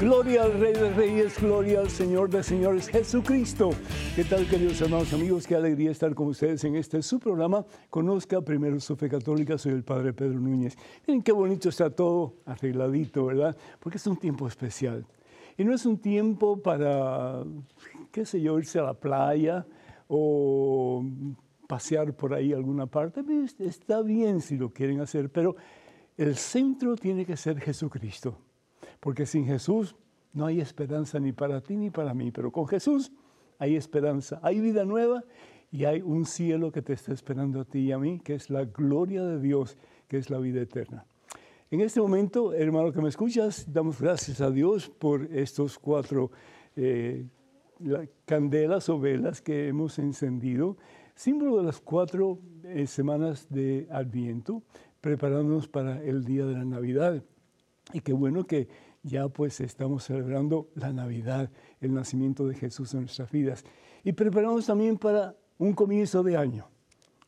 Gloria al Rey de Reyes, gloria al Señor de Señores, Jesucristo. ¿Qué tal, queridos hermanos, amigos? Qué alegría estar con ustedes en este su programa. Conozca primero su fe católica, soy el Padre Pedro Núñez. Miren qué bonito está todo arregladito, ¿verdad? Porque es un tiempo especial. Y no es un tiempo para, qué sé yo, irse a la playa o pasear por ahí alguna parte. Está bien si lo quieren hacer, pero el centro tiene que ser Jesucristo porque sin Jesús no hay esperanza ni para ti ni para mí, pero con Jesús hay esperanza, hay vida nueva y hay un cielo que te está esperando a ti y a mí, que es la gloria de Dios, que es la vida eterna. En este momento, hermano que me escuchas, damos gracias a Dios por estos cuatro eh, candelas o velas que hemos encendido, símbolo de las cuatro eh, semanas de Adviento, preparándonos para el día de la Navidad. Y qué bueno que ya pues estamos celebrando la Navidad, el nacimiento de Jesús en nuestras vidas. Y preparamos también para un comienzo de año,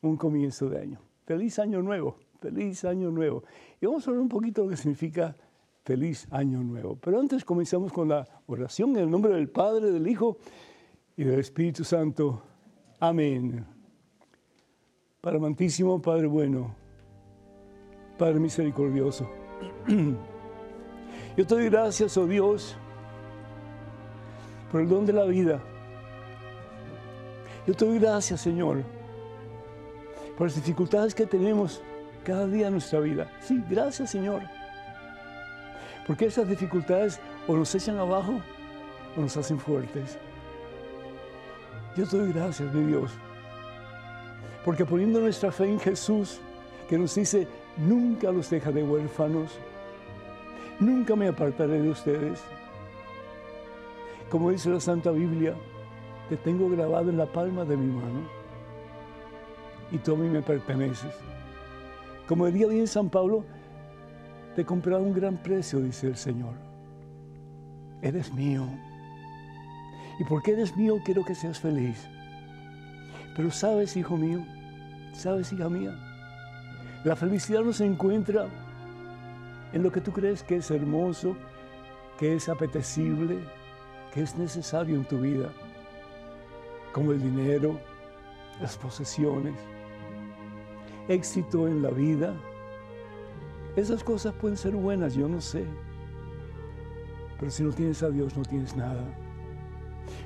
un comienzo de año. Feliz año nuevo, feliz año nuevo. Y vamos a hablar un poquito de lo que significa feliz año nuevo. Pero antes comenzamos con la oración en el nombre del Padre, del Hijo y del Espíritu Santo. Amén. Padre amantísimo, Padre bueno, Padre misericordioso. Yo te doy gracias, oh Dios, por el don de la vida. Yo te doy gracias, Señor, por las dificultades que tenemos cada día en nuestra vida. Sí, gracias, Señor. Porque esas dificultades o nos echan abajo o nos hacen fuertes. Yo te doy gracias, mi Dios. Porque poniendo nuestra fe en Jesús, que nos dice, nunca los deja de huérfanos, Nunca me apartaré de ustedes. Como dice la Santa Biblia, te tengo grabado en la palma de mi mano y tú a mí me perteneces. Como diría bien San Pablo, te he comprado un gran precio, dice el Señor. Eres mío. Y porque eres mío, quiero que seas feliz. Pero sabes, hijo mío, sabes, hija mía, la felicidad no se encuentra en lo que tú crees que es hermoso, que es apetecible, que es necesario en tu vida, como el dinero, las posesiones, éxito en la vida. Esas cosas pueden ser buenas, yo no sé. Pero si no tienes a Dios, no tienes nada.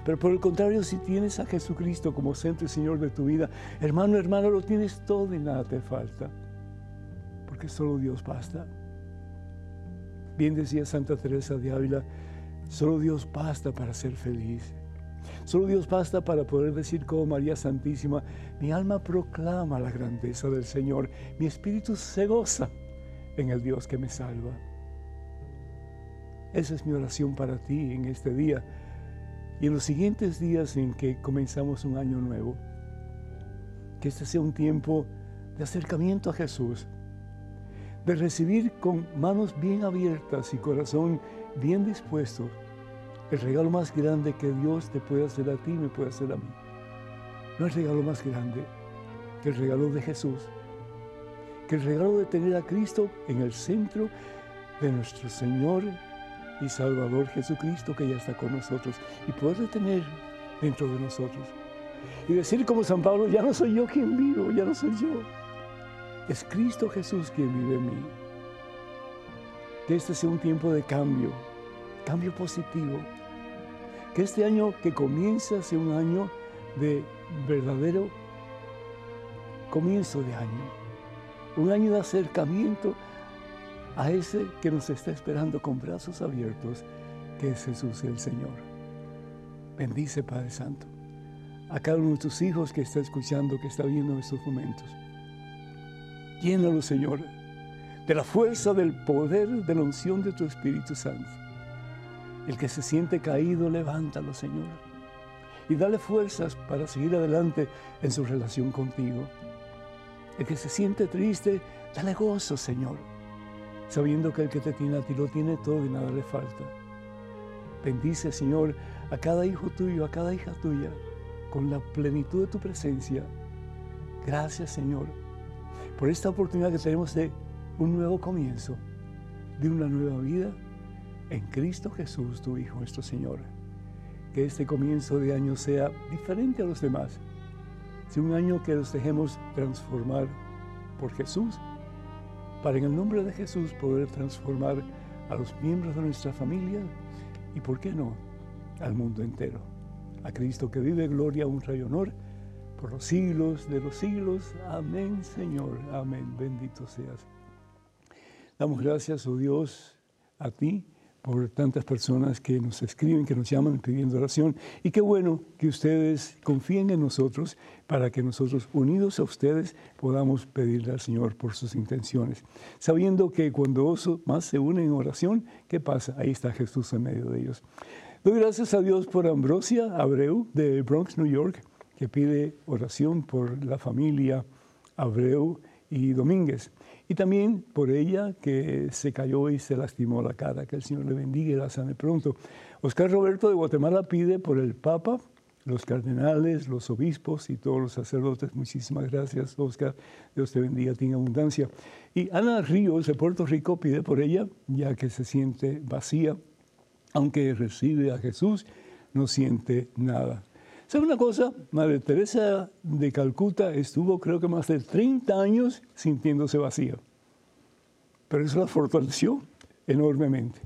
Pero por el contrario, si tienes a Jesucristo como centro y Señor de tu vida, hermano, hermano, lo tienes todo y nada te falta. Porque solo Dios basta. Bien decía Santa Teresa de Ávila, solo Dios basta para ser feliz. Solo Dios basta para poder decir como María Santísima, mi alma proclama la grandeza del Señor, mi espíritu se goza en el Dios que me salva. Esa es mi oración para ti en este día y en los siguientes días en que comenzamos un año nuevo. Que este sea un tiempo de acercamiento a Jesús, de recibir con manos bien abiertas y corazón bien dispuesto el regalo más grande que Dios te puede hacer a ti y me puede hacer a mí. No hay regalo más grande que el regalo de Jesús, que el regalo de tener a Cristo en el centro de nuestro Señor y Salvador Jesucristo que ya está con nosotros y poder tener dentro de nosotros. Y decir como San Pablo, ya no soy yo quien vivo, ya no soy yo, es Cristo Jesús quien vive en mí. Que este sea un tiempo de cambio, cambio positivo. Que este año que comienza sea un año de verdadero comienzo de año. Un año de acercamiento a ese que nos está esperando con brazos abiertos, que es Jesús el Señor. Bendice, Padre Santo, a cada uno de tus hijos que está escuchando, que está viendo estos momentos. Llénalo, Señor, de la fuerza del poder de la unción de tu Espíritu Santo. El que se siente caído, levántalo, Señor. Y dale fuerzas para seguir adelante en su relación contigo. El que se siente triste, dale gozo, Señor, sabiendo que el que te tiene a ti lo tiene todo y nada le falta. Bendice, Señor, a cada hijo tuyo, a cada hija tuya, con la plenitud de tu presencia. Gracias, Señor por esta oportunidad que tenemos de un nuevo comienzo, de una nueva vida, en Cristo Jesús, tu Hijo, nuestro Señor. Que este comienzo de año sea diferente a los demás. Sea un año que nos dejemos transformar por Jesús, para en el nombre de Jesús poder transformar a los miembros de nuestra familia y, ¿por qué no?, al mundo entero. A Cristo que vive gloria, honra y honor por los siglos de los siglos. Amén, Señor. Amén. Bendito seas. Damos gracias, oh Dios, a ti por tantas personas que nos escriben, que nos llaman pidiendo oración. Y qué bueno que ustedes confíen en nosotros para que nosotros, unidos a ustedes, podamos pedirle al Señor por sus intenciones. Sabiendo que cuando más se unen en oración, ¿qué pasa? Ahí está Jesús en medio de ellos. Doy gracias a Dios por Ambrosia Abreu de Bronx, New York, que pide oración por la familia Abreu y Domínguez. Y también por ella que se cayó y se lastimó la cara. Que el Señor le bendiga y la sane pronto. Oscar Roberto de Guatemala pide por el Papa, los cardenales, los obispos y todos los sacerdotes. Muchísimas gracias, Oscar. Dios te bendiga, tenga abundancia. Y Ana Ríos de Puerto Rico pide por ella, ya que se siente vacía aunque recibe a Jesús, no siente nada. ¿Sabe una cosa? Madre Teresa de Calcuta estuvo creo que más de 30 años sintiéndose vacía. Pero eso la fortaleció enormemente.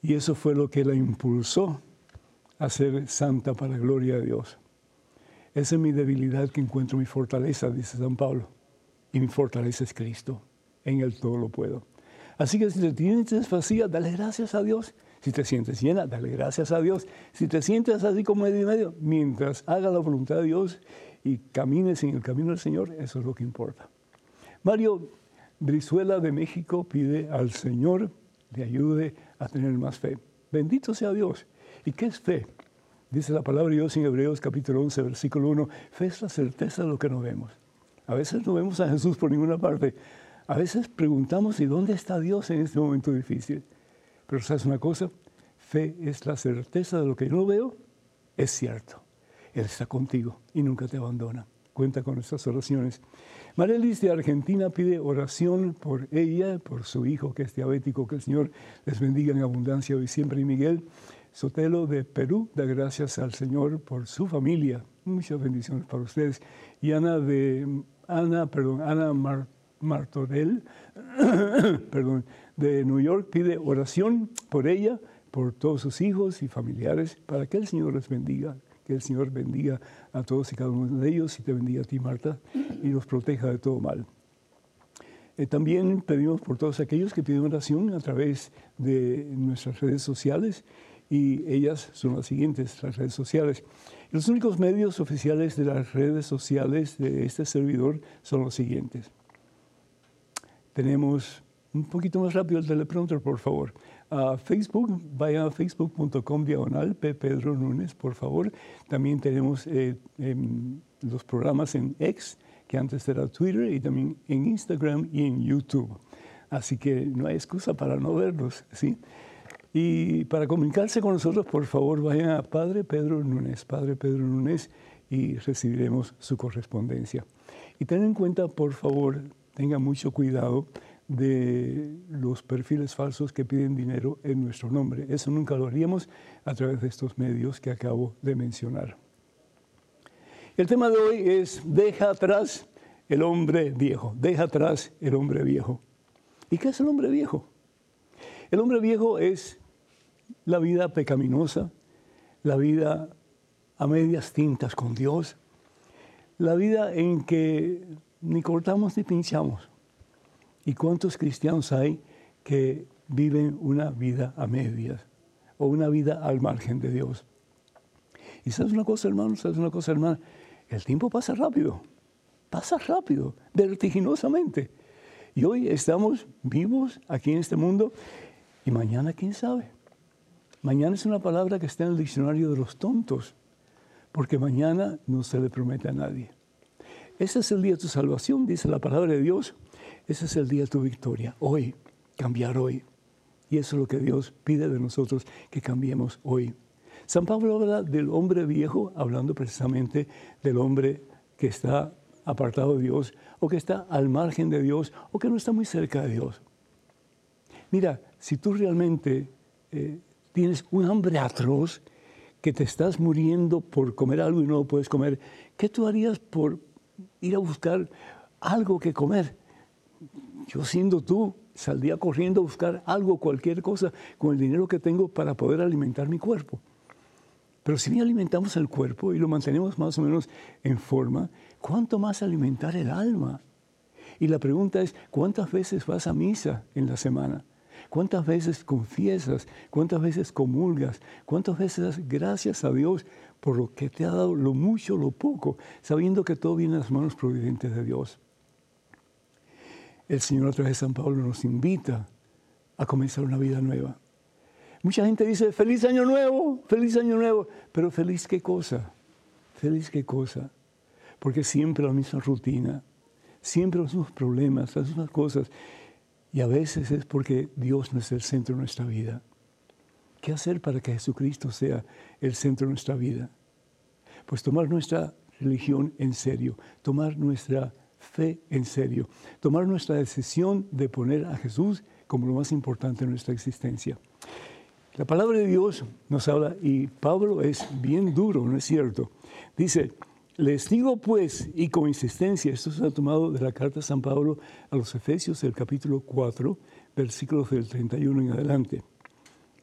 Y eso fue lo que la impulsó a ser santa para la gloria de Dios. Esa es mi debilidad que encuentro mi fortaleza, dice San Pablo. Y mi fortaleza es Cristo. En Él todo lo puedo. Así que si te tienes vacía, dale gracias a Dios. Si te sientes llena, dale gracias a Dios. Si te sientes así como medio y medio, mientras haga la voluntad de Dios y camines en el camino del Señor, eso es lo que importa. Mario Brizuela de México pide al Señor le ayude a tener más fe. Bendito sea Dios. ¿Y qué es fe? Dice la palabra de Dios en Hebreos capítulo 11, versículo 1, fe es la certeza de lo que no vemos. A veces no vemos a Jesús por ninguna parte. A veces preguntamos, ¿y dónde está Dios en este momento difícil? Pero sabes una cosa, fe es la certeza de lo que no veo, es cierto. Él está contigo y nunca te abandona. Cuenta con nuestras oraciones. Marelis de Argentina pide oración por ella, por su hijo que es diabético, que el Señor les bendiga en abundancia hoy siempre. Y Miguel Sotelo de Perú da gracias al Señor por su familia. Muchas bendiciones para ustedes. Y Ana de Ana, perdón, Ana Martorell, perdón, de New York pide oración por ella, por todos sus hijos y familiares, para que el Señor les bendiga, que el Señor bendiga a todos y cada uno de ellos y te bendiga a ti, Marta, y los proteja de todo mal. Eh, también pedimos por todos aquellos que piden oración a través de nuestras redes sociales y ellas son las siguientes, las redes sociales. Los únicos medios oficiales de las redes sociales de este servidor son los siguientes. Tenemos un poquito más rápido el teleprompter, por favor. A Facebook, vaya a facebook.com diagonal P. Pedro Núñez, por favor. También tenemos eh, em, los programas en X, que antes era Twitter, y también en Instagram y en YouTube. Así que no hay excusa para no verlos, ¿sí? Y para comunicarse con nosotros, por favor, vayan a Padre Pedro Núñez, Padre Pedro Núñez, y recibiremos su correspondencia. Y ten en cuenta, por favor, tenga mucho cuidado de los perfiles falsos que piden dinero en nuestro nombre. Eso nunca lo haríamos a través de estos medios que acabo de mencionar. El tema de hoy es deja atrás el hombre viejo, deja atrás el hombre viejo. ¿Y qué es el hombre viejo? El hombre viejo es la vida pecaminosa, la vida a medias tintas con Dios, la vida en que ni cortamos ni pinchamos ¿Y cuántos cristianos hay que viven una vida a medias o una vida al margen de Dios? Y sabes una cosa, hermano, sabes una cosa, hermana, el tiempo pasa rápido, pasa rápido, vertiginosamente. Y hoy estamos vivos aquí en este mundo y mañana quién sabe. Mañana es una palabra que está en el diccionario de los tontos, porque mañana no se le promete a nadie. Ese es el día de tu salvación, dice la palabra de Dios. Ese es el día de tu victoria, hoy, cambiar hoy. Y eso es lo que Dios pide de nosotros, que cambiemos hoy. San Pablo habla del hombre viejo, hablando precisamente del hombre que está apartado de Dios, o que está al margen de Dios, o que no está muy cerca de Dios. Mira, si tú realmente eh, tienes un hambre atroz, que te estás muriendo por comer algo y no lo puedes comer, ¿qué tú harías por ir a buscar algo que comer? Yo siendo tú, saldría corriendo a buscar algo, cualquier cosa, con el dinero que tengo para poder alimentar mi cuerpo. Pero si bien alimentamos el cuerpo y lo mantenemos más o menos en forma, ¿cuánto más alimentar el alma? Y la pregunta es, ¿cuántas veces vas a misa en la semana? ¿Cuántas veces confiesas? ¿Cuántas veces comulgas? ¿Cuántas veces das gracias a Dios por lo que te ha dado, lo mucho, lo poco, sabiendo que todo viene en las manos providentes de Dios? El Señor a través de San Pablo nos invita a comenzar una vida nueva. Mucha gente dice, feliz año nuevo, feliz año nuevo, pero feliz qué cosa, feliz qué cosa, porque siempre la misma rutina, siempre los mismos problemas, las mismas cosas, y a veces es porque Dios no es el centro de nuestra vida. ¿Qué hacer para que Jesucristo sea el centro de nuestra vida? Pues tomar nuestra religión en serio, tomar nuestra fe en serio, tomar nuestra decisión de poner a Jesús como lo más importante en nuestra existencia. La palabra de Dios nos habla, y Pablo es bien duro, ¿no es cierto? Dice, les digo pues, y con insistencia, esto se ha tomado de la carta de San Pablo a los Efesios del capítulo 4, versículos del 31 en adelante.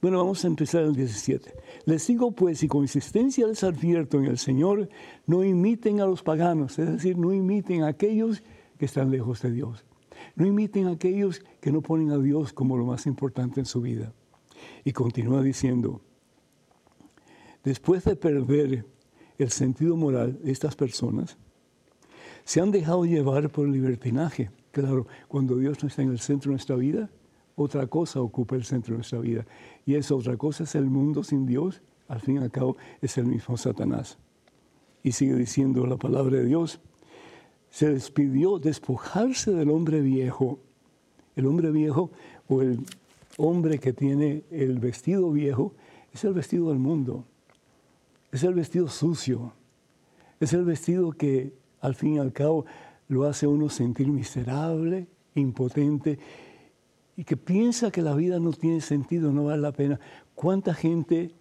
Bueno, vamos a empezar el 17. Les digo pues, y con insistencia les advierto en el Señor, no imiten a los paganos, es decir, no imiten a aquellos que están lejos de Dios. No imiten a aquellos que no ponen a Dios como lo más importante en su vida. Y continúa diciendo, después de perder el sentido moral de estas personas, se han dejado llevar por libertinaje. Claro, cuando Dios no está en el centro de nuestra vida, otra cosa ocupa el centro de nuestra vida. Y esa otra cosa es el mundo sin Dios, al fin y al cabo es el mismo Satanás. Y sigue diciendo la palabra de Dios, se les pidió despojarse del hombre viejo. El hombre viejo o el hombre que tiene el vestido viejo es el vestido del mundo, es el vestido sucio, es el vestido que al fin y al cabo lo hace uno sentir miserable, impotente y que piensa que la vida no tiene sentido, no vale la pena. ¿Cuánta gente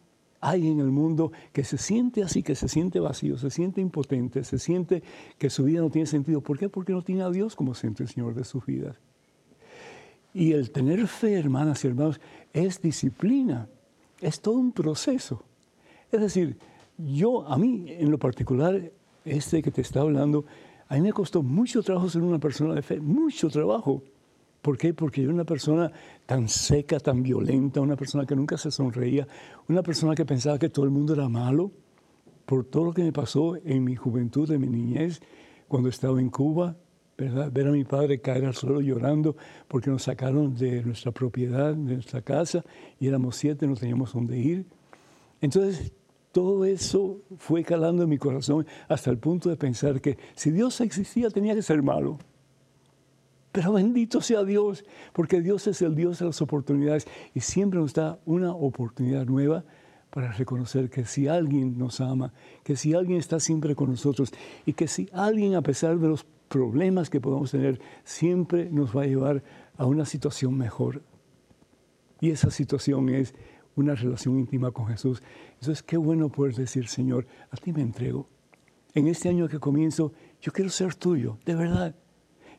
hay en el mundo que se siente así, que se siente vacío, se siente impotente, se siente que su vida no tiene sentido? ¿Por qué? Porque no tiene a Dios como centro el Señor de sus vidas. Y el tener fe, hermanas y hermanos, es disciplina, es todo un proceso. Es decir, yo, a mí en lo particular, este que te está hablando, a mí me costó mucho trabajo ser una persona de fe, mucho trabajo. ¿Por qué? Porque yo era una persona tan seca, tan violenta, una persona que nunca se sonreía, una persona que pensaba que todo el mundo era malo, por todo lo que me pasó en mi juventud, en mi niñez, cuando estaba en Cuba, Ver a mi padre caer al suelo llorando porque nos sacaron de nuestra propiedad, de nuestra casa, y éramos siete, no teníamos dónde ir. Entonces, todo eso fue calando en mi corazón hasta el punto de pensar que si Dios existía tenía que ser malo. Pero bendito sea Dios, porque Dios es el Dios de las oportunidades y siempre nos da una oportunidad nueva para reconocer que si alguien nos ama, que si alguien está siempre con nosotros y que si alguien a pesar de los problemas que podamos tener, siempre nos va a llevar a una situación mejor. Y esa situación es una relación íntima con Jesús. Entonces, qué bueno poder decir, Señor, a ti me entrego. En este año que comienzo, yo quiero ser tuyo, de verdad.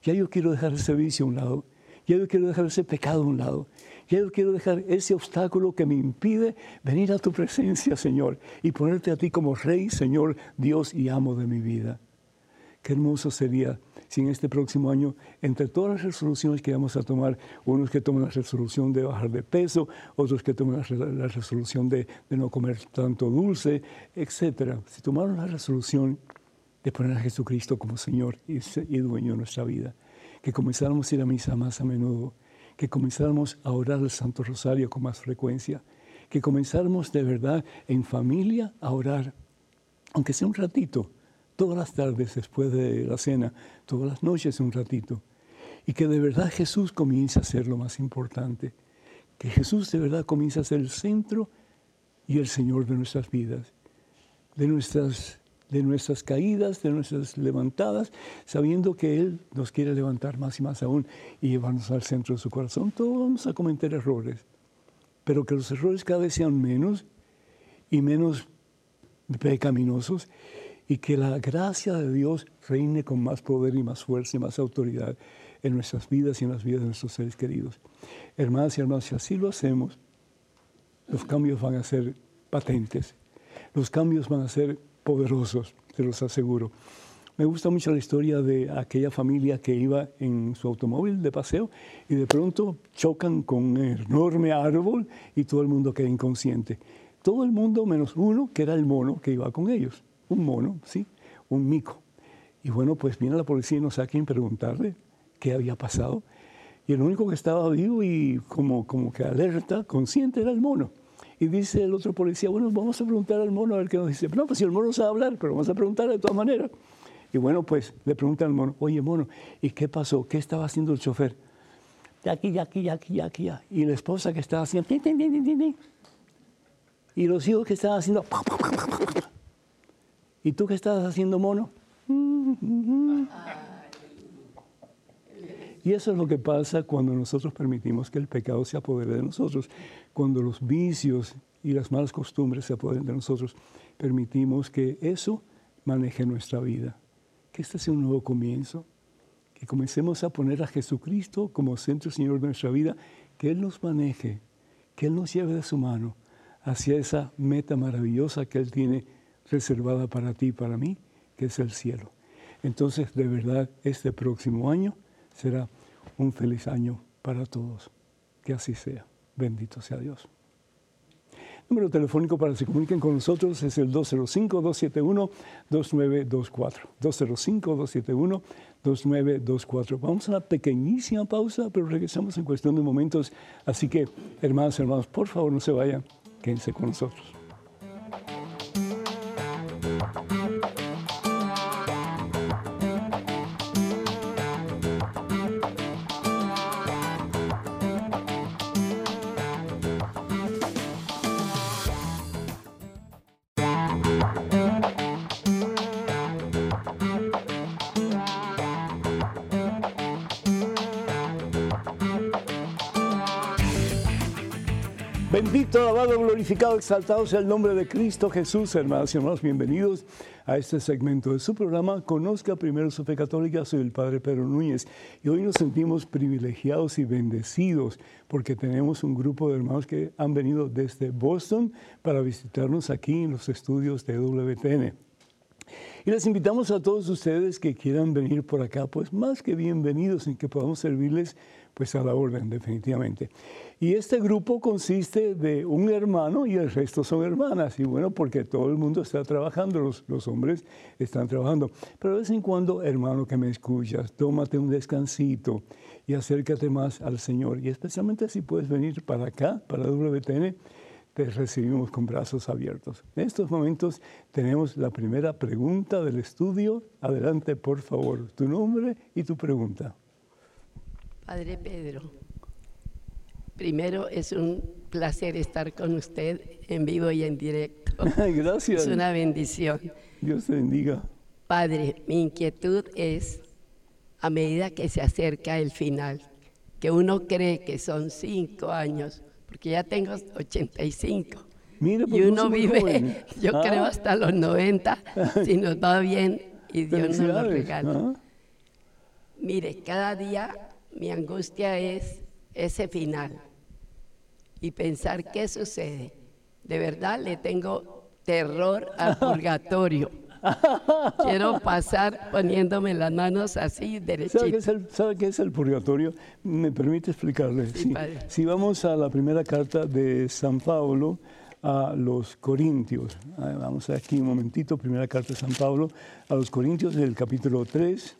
Ya yo quiero dejar ese vicio a un lado. Ya yo quiero dejar ese pecado a un lado. Ya yo quiero dejar ese obstáculo que me impide venir a tu presencia, Señor, y ponerte a ti como Rey, Señor, Dios y amo de mi vida. Qué hermoso sería si en este próximo año, entre todas las resoluciones que vamos a tomar, unos que toman la resolución de bajar de peso, otros que toman la, resolución de, no comer tanto dulce, etc. Si tomaron la resolución de poner a Jesucristo como Señor y, dueño de nuestra vida, que comenzáramos a ir a misa más a menudo, que comenzáramos a orar el Santo Rosario con más frecuencia, que comenzáramos de verdad en familia a orar, aunque sea un ratito, todas las tardes después de la cena, todas las noches un ratito. Y que de verdad Jesús comience a ser lo más importante. Que Jesús de verdad comience a ser el centro y el Señor de nuestras vidas, de nuestras de nuestras caídas, de nuestras levantadas, sabiendo que Él nos quiere levantar más y más aún y llevarnos al centro de su corazón. Todos vamos a cometer errores, pero que los errores cada vez sean menos y menos pecaminosos y que la gracia de Dios reine con más poder y más fuerza y más autoridad en nuestras vidas y en las vidas de nuestros seres queridos. Hermanas y hermanos, si así lo hacemos, los cambios van a ser patentes, los cambios van a ser poderosos, te los aseguro. Me gusta mucho la historia de aquella familia que iba en su automóvil de paseo y de pronto chocan con un enorme árbol y todo el mundo queda inconsciente. Todo el mundo menos uno, que era el mono que iba con ellos. Un mono, ¿sí? Un mico. Y bueno, pues viene la policía y no sabe quién preguntarle qué había pasado. Y el único que estaba vivo y como, como que alerta, consciente, era el mono. Y dice el otro policía, bueno, vamos a preguntar al mono a ver qué nos dice. No, pues si el mono sabe hablar, pero vamos a preguntar de todas maneras. Y bueno, pues le pregunta al mono, oye mono, ¿y qué pasó? ¿Qué estaba haciendo el chofer? De aquí, de aquí, de aquí, de aquí. Y la esposa que estaba haciendo... Y los hijos que estaban haciendo... ¿Y tú qué estabas haciendo, mono? Y eso es lo que pasa cuando nosotros permitimos que el pecado se apodere de nosotros. Cuando los vicios y las malas costumbres se apoderen de nosotros, permitimos que eso maneje nuestra vida. Que este sea un nuevo comienzo. Que comencemos a poner a Jesucristo como centro Señor de nuestra vida. Que Él nos maneje. Que Él nos lleve de su mano hacia esa meta maravillosa que Él tiene reservada para ti y para mí, que es el cielo. Entonces, de verdad, este próximo año será un feliz año para todos. Que así sea. Bendito sea Dios. Número telefónico para que se comuniquen con nosotros es el 205-271-2924. 205-271-2924. Vamos a una pequeñísima pausa, pero regresamos en cuestión de momentos. Así que, hermanos, hermanos, por favor no se vayan, quédense con nosotros. Glorificado, exaltado sea el nombre de Cristo Jesús, hermanos y hermanos. Bienvenidos a este segmento de su programa. Conozca primero su fe católica. Soy el Padre Pedro Núñez y hoy nos sentimos privilegiados y bendecidos porque tenemos un grupo de hermanos que han venido desde Boston para visitarnos aquí en los estudios de WTN. Y les invitamos a todos ustedes que quieran venir por acá, pues más que bienvenidos en que podamos servirles pues a la orden, definitivamente. Y este grupo consiste de un hermano y el resto son hermanas. Y bueno, porque todo el mundo está trabajando, los, los hombres están trabajando. Pero de vez en cuando, hermano que me escuchas, tómate un descansito y acércate más al Señor. Y especialmente si puedes venir para acá, para WTN, te recibimos con brazos abiertos. En estos momentos tenemos la primera pregunta del estudio. Adelante, por favor, tu nombre y tu pregunta. Padre Pedro. Primero, es un placer estar con usted en vivo y en directo. Gracias. Es una bendición. Dios te bendiga. Padre, mi inquietud es, a medida que se acerca el final, que uno cree que son cinco años, porque ya tengo 85. Mira, pues y no uno vive, yo Ah. creo, hasta los 90, si nos va bien y Dios nos lo regala. Ah. Mire, cada día mi angustia es ese final y pensar qué sucede. De verdad le tengo terror al purgatorio. Quiero pasar poniéndome las manos así ¿Sabe qué, derechitas. es el, sabe qué es el purgatorio? ¿Me permite explicarle? Sí, Sí. Si vamos a la primera carta de San Pablo a los Corintios, Ah, vamos aquí un momentito, primera carta de San Pablo a los Corintios del capítulo 3,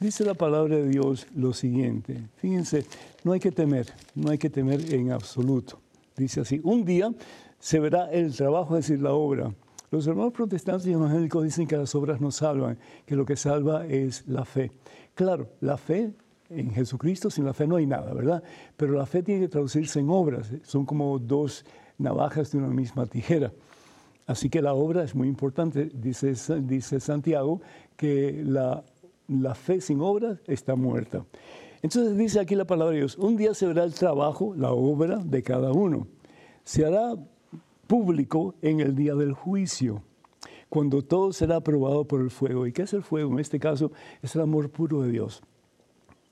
dice la palabra de Dios lo siguiente, fíjense, no hay que temer, no hay que temer en absoluto. Dice así, un día se verá el trabajo, es decir, la obra. Los hermanos protestantes y evangélicos dicen que las obras no salvan, que lo que salva es la fe. Claro, la fe en Jesucristo, sin la fe no hay nada, ¿verdad? Pero la fe tiene que traducirse en obras, son como dos navajas de una misma tijera. Así que la obra es muy importante. Dice, dice Santiago que la, la fe sin obra está muerta. Entonces dice aquí la palabra de Dios, un día se verá el trabajo, la obra de cada uno. Se hará público en el día del juicio, cuando todo será aprobado por el fuego. ¿Y qué es el fuego? En este caso es el amor puro de Dios.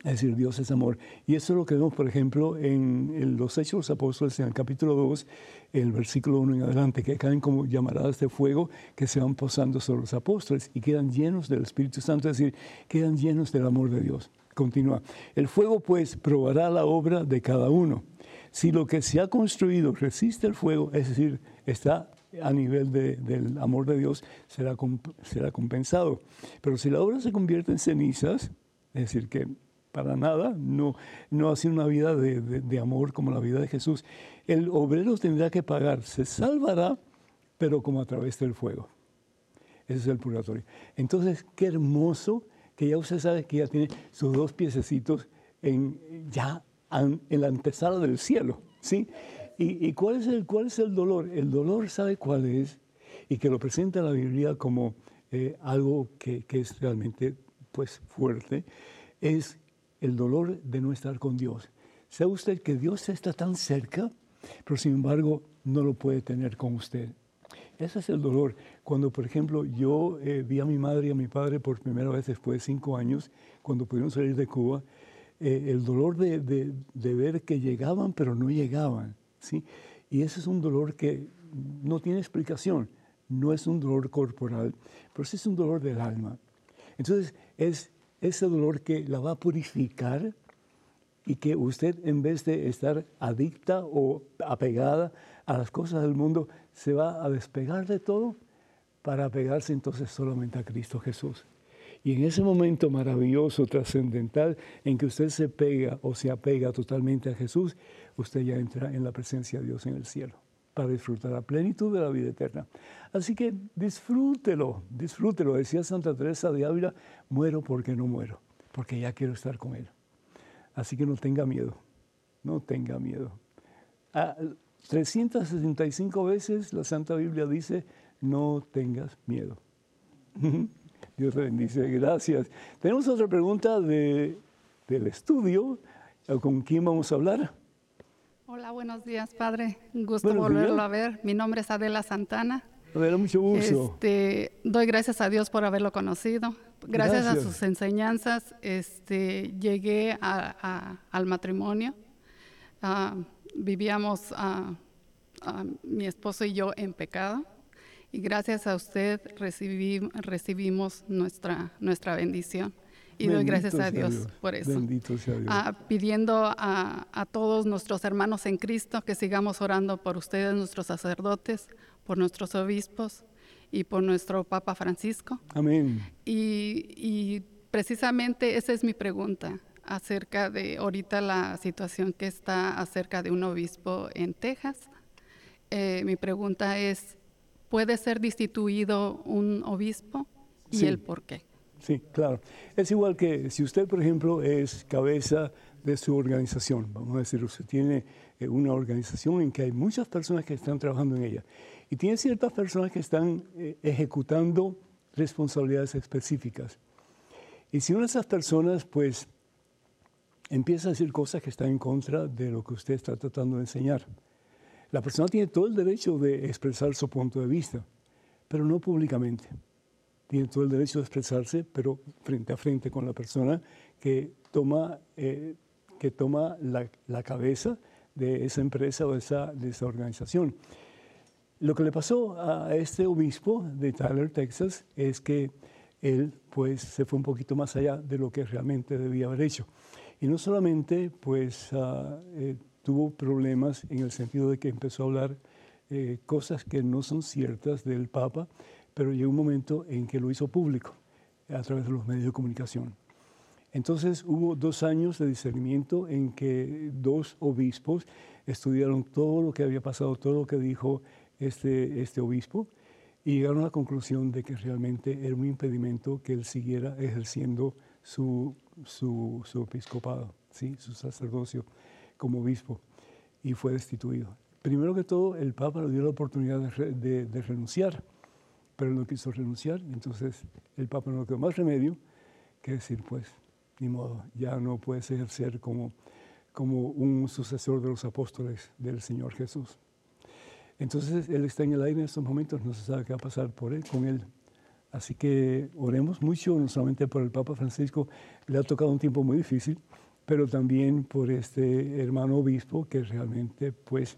Es decir, Dios es amor. Y eso es lo que vemos, por ejemplo, en, los Hechos de los Apóstoles, en el capítulo 2, el versículo 1 en adelante, que caen como llamaradas de fuego que se van posando sobre los apóstoles y quedan llenos del Espíritu Santo, es decir, quedan llenos del amor de Dios. Continúa. El fuego, pues, probará la obra de cada uno. Si lo que se ha construido resiste el fuego, es decir, está a nivel del amor de Dios, será, será compensado. Pero si la obra se convierte en cenizas, es decir, que para nada, no, no ha sido una vida de, amor como la vida de Jesús. El obrero tendrá que pagar, se salvará, pero como a través del fuego. Ese es el purgatorio. Entonces, qué hermoso que ya usted sabe que ya tiene sus dos piececitos en, ya en la antesala del cielo, ¿sí? ¿Y, cuál, es el, cuál es el dolor? El dolor sabe cuál es y que lo presenta la Biblia como eh, algo que, que, es realmente pues, fuerte, es el dolor de no estar con Dios. ¿Sabe usted que Dios está tan cerca, pero sin embargo no lo puede tener con usted? Ese es el dolor. Cuando, por ejemplo, yo eh, vi a mi madre y a mi padre por primera vez después de cinco años, cuando pudieron salir de Cuba, eh, el dolor de, de, ver que llegaban pero no llegaban. ¿sí? Y ese es un dolor que no tiene explicación. No es un dolor corporal, pero sí es un dolor del alma. Entonces, es ese dolor que la va a purificar y que usted en vez de estar adicta o apegada a las cosas del mundo, se va a despegar de todo para apegarse entonces solamente a Cristo Jesús. Y en ese momento maravilloso, trascendental, en que usted se pega o se apega totalmente a Jesús, usted ya entra en la presencia de Dios en el cielo para disfrutar la plenitud de la vida eterna. Así que disfrútelo, disfrútelo. Decía Santa Teresa de Ávila, muero porque no muero, porque ya quiero estar con Él. Así que no tenga miedo, no tenga miedo. 365 veces la Santa Biblia dice, no tengas miedo. Dios te bendice, gracias. Tenemos otra pregunta de, del estudio. ¿Con quién vamos a hablar? Hola, buenos días, padre. Un gusto volverlo a ver. Mi nombre es Adela Santana. Adela, mucho gusto. Este, doy gracias a Dios por haberlo conocido. Gracias, a sus enseñanzas, este, llegué al matrimonio. Ah, vivíamos a mi esposo y yo en pecado. Y gracias a usted recibimos nuestra, nuestra bendición. Y doy gracias a Dios, por eso. Bendito sea Dios. Ah, pidiendo a, a, todos nuestros hermanos en Cristo que sigamos orando por ustedes, nuestros sacerdotes, por nuestros obispos y por nuestro Papa Francisco. Amén. Y, y precisamente esa es mi pregunta acerca de ahorita la situación que está acerca de un obispo en Texas. Eh, mi pregunta es, ¿puede ser destituido un obispo y el por qué? Sí, claro. Es igual que si usted, por ejemplo, es cabeza de su organización, vamos a decir, usted tiene eh, una organización en que hay muchas personas que están trabajando en ella y tiene ciertas personas que están eh, ejecutando responsabilidades específicas. Y si una de esas personas, pues, empieza a decir cosas que están en contra de lo que usted está tratando de enseñar, la persona tiene todo el derecho de expresar su punto de vista, pero no públicamente tiene todo el derecho de expresarse, pero frente a frente con la persona que toma, eh, que toma la, cabeza de esa empresa o de esa, de esa organización. Lo que le pasó a este obispo de Tyler, Texas, es que él pues se fue un poquito más allá de lo que realmente debía haber hecho. Y no solamente pues ah, eh, tuvo problemas en el sentido de que empezó a hablar eh, cosas que no son ciertas del Papa, pero llegó un momento en que lo hizo público a través de los medios de comunicación. Entonces hubo dos años de discernimiento en que dos obispos estudiaron todo lo que había pasado, todo lo que dijo este, este obispo, y llegaron a la conclusión de que realmente era un impedimento que él siguiera ejerciendo su, su, su episcopado, ¿sí? su sacerdocio como obispo, y fue destituido. primero que todo, el Papa le dio la oportunidad de, de renunciar, pero no quiso renunciar, entonces el Papa no quedó más remedio que decir, pues, ni modo, ya no puedes ejercer como, como un sucesor de los apóstoles del Señor Jesús. Entonces Él está en el aire en estos momentos, no se sabe qué va a pasar por él, con Él. Así que oremos mucho, no solamente por el Papa Francisco, le ha tocado un tiempo muy difícil, pero también por este hermano obispo que realmente, pues,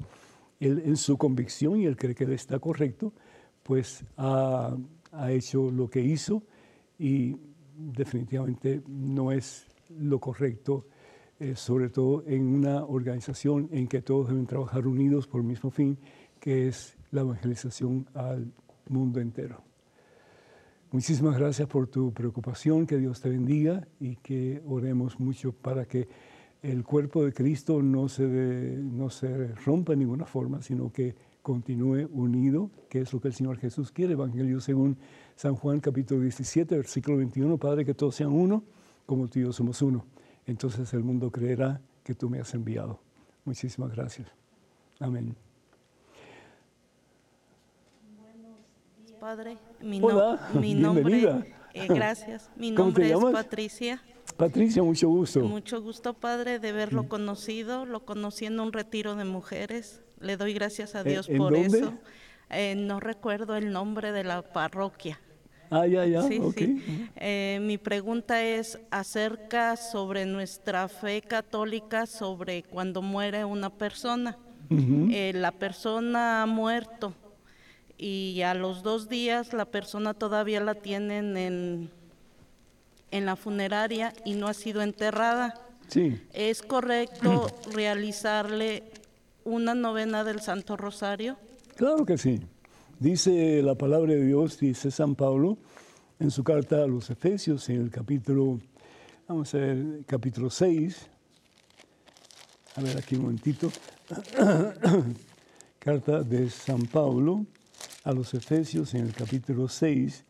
él en su convicción y él cree que él está correcto, pues ha, ha hecho lo que hizo y definitivamente no es lo correcto, eh, sobre todo en una organización en que todos deben trabajar unidos por el mismo fin, que es la evangelización al mundo entero. Muchísimas gracias por tu preocupación, que Dios te bendiga y que oremos mucho para que el cuerpo de Cristo no se, no se rompa en ninguna forma, sino que continúe unido, que es lo que el Señor Jesús quiere. Evangelio según San Juan capítulo 17, versículo 21, Padre, que todos sean uno, como tú y yo somos uno. Entonces el mundo creerá que tú me has enviado. Muchísimas gracias. Amén. Padre. Mi, mi nombre, eh, gracias. Mi nombre es Patricia. Patricia, mucho gusto. Mucho gusto, Padre, de verlo conocido. Lo conocí en un retiro de mujeres. Le doy gracias a Dios por eso. Eh, no recuerdo el nombre de la parroquia. Ah, ya, ya. Sí, sí. Eh, mi pregunta es acerca sobre nuestra fe católica, sobre cuando muere una persona. la persona ha muerto y a los dos días la persona todavía la tienen en, en la funeraria y no ha sido enterrada. Sí. ¿Es correcto realizarle una novena del Santo Rosario? Claro que sí. Dice la palabra de Dios, dice San Pablo en su carta a los Efesios, en el capítulo, vamos a ver, capítulo 6. A ver aquí un momentito. carta de San Pablo a los Efesios en el capítulo 6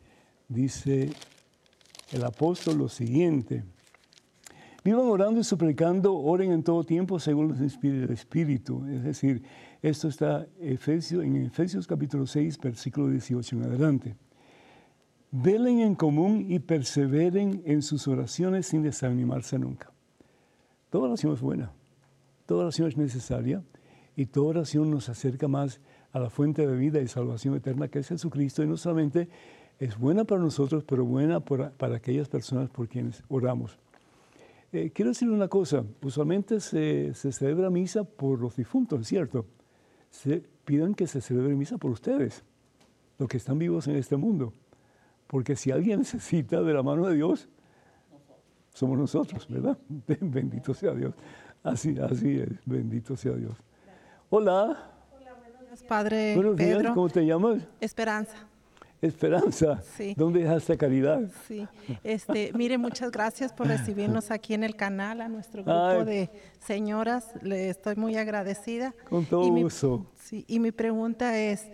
dice el apóstol lo siguiente. Vivan orando y suplicando, oren en todo tiempo según los inspire el Espíritu. Es decir, esto está en Efesios capítulo 6, versículo 18 en adelante. Velen en común y perseveren en sus oraciones sin desanimarse nunca. Toda oración es buena, toda oración es necesaria y toda oración nos acerca más a la fuente de vida y salvación eterna que es Jesucristo y no solamente es buena para nosotros, pero buena para, aquellas personas por quienes oramos. Eh, quiero decir una cosa, usualmente se, celebra misa por los difuntos, es cierto. Se, pidan que se celebre misa por ustedes, los que están vivos en este mundo. Porque si alguien necesita de la mano de Dios, somos nosotros, ¿verdad? Bendito sea Dios. Así, así es, bendito sea Dios. Hola. Padre Buenos Pedro. ¿cómo te llamas? Esperanza. Esperanza. Sí. ¿Dónde dejaste caridad? Sí. Este, mire, muchas gracias por recibirnos aquí en el canal, a nuestro grupo de señoras. Le estoy muy agradecida. Con todo y gusto. sí, y mi pregunta es,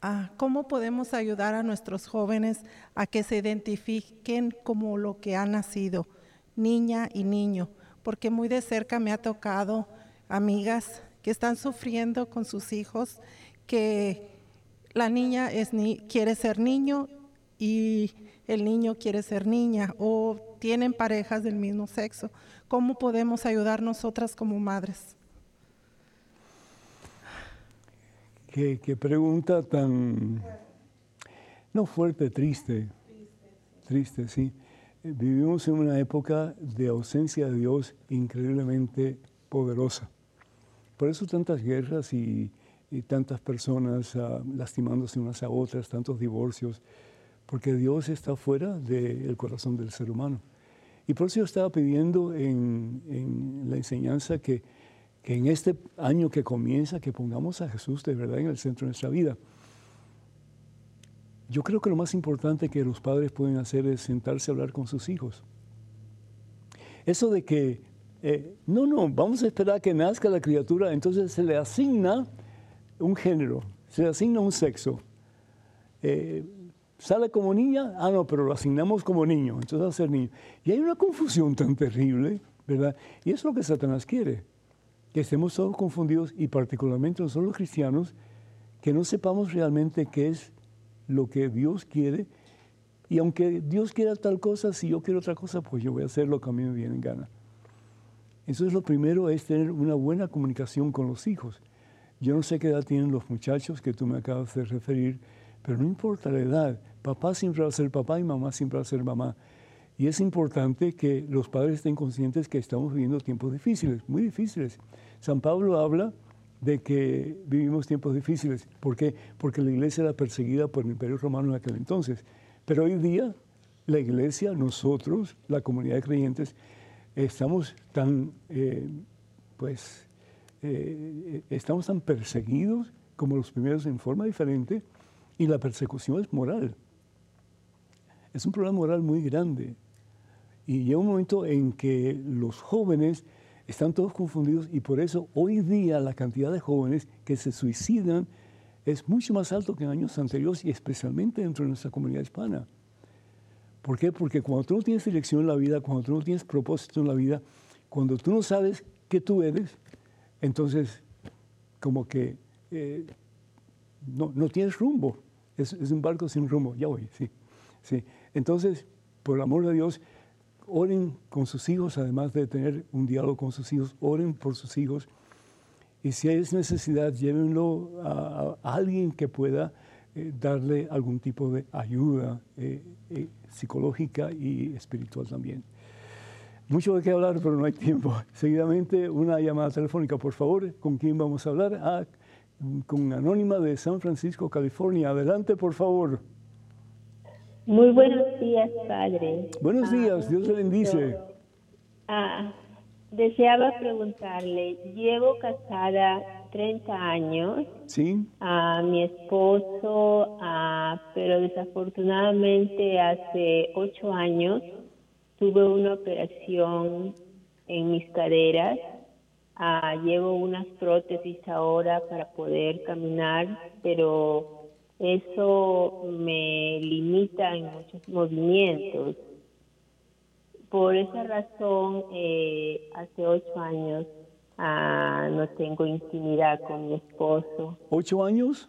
ah, ¿cómo podemos ayudar a nuestros jóvenes a que se identifiquen como lo que han nacido, niña y niño? Porque muy de cerca me ha tocado amigas que están sufriendo con sus hijos, que la niña quiere ser niño y el niño quiere ser niña o tienen parejas del mismo sexo. ¿Cómo podemos ayudar nosotras como madres? Qué, qué pregunta tan, no fuerte, triste. Triste, sí. Vivimos en una época de ausencia de Dios increíblemente poderosa. Por eso tantas guerras y, tantas personas ah, lastimándose unas a otras, tantos divorcios, porque Dios está fuera del corazón del ser humano. Y por eso yo estaba pidiendo en, la enseñanza que, que, en este año que comienza, que pongamos a Jesús de verdad en el centro de nuestra vida. Yo creo que lo más importante que los padres pueden hacer es sentarse a hablar con sus hijos. Eso de que eh, no, no, vamos a esperar a que nazca la criatura, entonces se le asigna un género, se le asigna un sexo. Eh, sale como niña, ah, no, pero lo asignamos como niño, entonces va a ser niño. Y hay una confusión tan terrible, ¿verdad? Y es lo que Satanás quiere. que estemos todos confundidos y particularmente nosotros los cristianos, que no sepamos realmente qué es lo que Dios quiere. Y aunque Dios quiera tal cosa, si yo quiero otra cosa, pues yo voy a hacer lo que a mí me viene en gana. Entonces lo primero es tener una buena comunicación con los hijos. Yo no sé qué edad tienen los muchachos que tú me acabas de referir, pero no importa la edad. Papá siempre va a ser papá y mamá siempre va a ser mamá. Y es importante que los padres estén conscientes que estamos viviendo tiempos difíciles, muy difíciles. San Pablo habla de que vivimos tiempos difíciles. ¿Por qué? Porque la iglesia era perseguida por el Imperio Romano en aquel entonces. Pero hoy día la iglesia, nosotros, la comunidad de creyentes, estamos tan, eh, pues, eh, estamos tan perseguidos como los primeros en forma diferente y la persecución es moral. Es un problema moral muy grande. Y llega un momento en que los jóvenes están todos confundidos y por eso hoy día la cantidad de jóvenes que se suicidan es mucho más alto que en años anteriores y especialmente dentro de nuestra comunidad hispana. ¿Por qué? Porque cuando tú no tienes dirección en la vida, cuando tú no tienes propósito en la vida, cuando tú no sabes qué tú eres, entonces como que eh, no, no, tienes rumbo. Es, un barco sin rumbo. Ya voy, sí, sí. Entonces, por el amor de Dios, oren con sus hijos, además de tener un diálogo con sus hijos, oren por sus hijos. Y si hay necesidad, llévenlo a, alguien que pueda eh, darle algún tipo de ayuda eh, psicológica y espiritual también. Mucho de qué hablar, pero no hay tiempo. Seguidamente, una llamada telefónica, por favor. ¿Con quién vamos a hablar? Ah, con Anónima de San Francisco, California. Adelante, por favor. Muy buenos días, padre. Buenos ah, días, Dios le bendice. Ah, deseaba preguntarle, llevo casada 30 años. Sí. A mi esposo, pero desafortunadamente hace 8 años tuve una operación en mis caderas. Ah, llevo unas prótesis ahora para poder caminar, pero eso me limita en muchos movimientos. Por esa razón, eh, hace ocho años ah, no tengo intimidad con mi esposo. ¿Ocho años?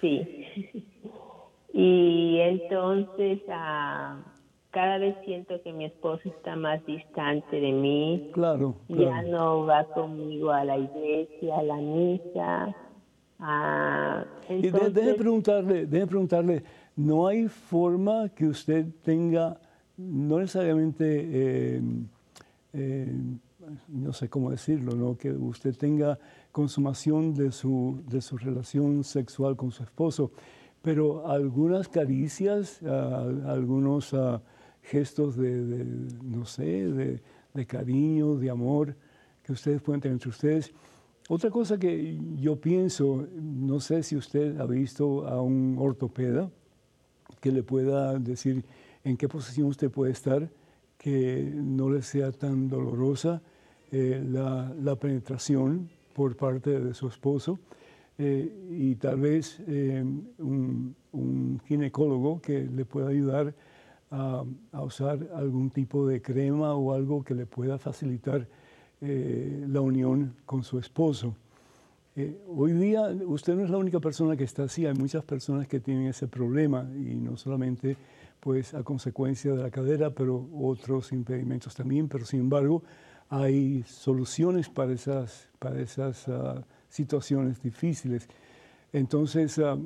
Sí. y entonces ah, cada vez siento que mi esposo está más distante de mí. Claro. Ya no va conmigo a la iglesia, a la misa Ah, déjeme preguntarle, preguntarle, ¿no hay forma que usted tenga, no necesariamente, eh, eh, no sé cómo decirlo, ¿no? que usted tenga consumación de su, de su relación sexual con su esposo, pero algunas caricias, algunos ah, gestos de, no sé, de, cariño, de amor que ustedes pueden tener entre ustedes, otra cosa que yo pienso, no sé si usted ha visto a un ortopeda que le pueda decir en qué posición usted puede estar, que no le sea tan dolorosa eh, la, penetración por parte de su esposo eh, y tal vez eh, un, ginecólogo que le pueda ayudar a, a usar algún tipo de crema o algo que le pueda facilitar eh, la unión con su esposo. Eh, hoy día usted no es la única persona que está así, hay muchas personas que tienen ese problema y no solamente pues a consecuencia de la cadera, pero otros impedimentos también, pero sin embargo hay soluciones para esas, para esas ah, situaciones difíciles. Entonces, ah,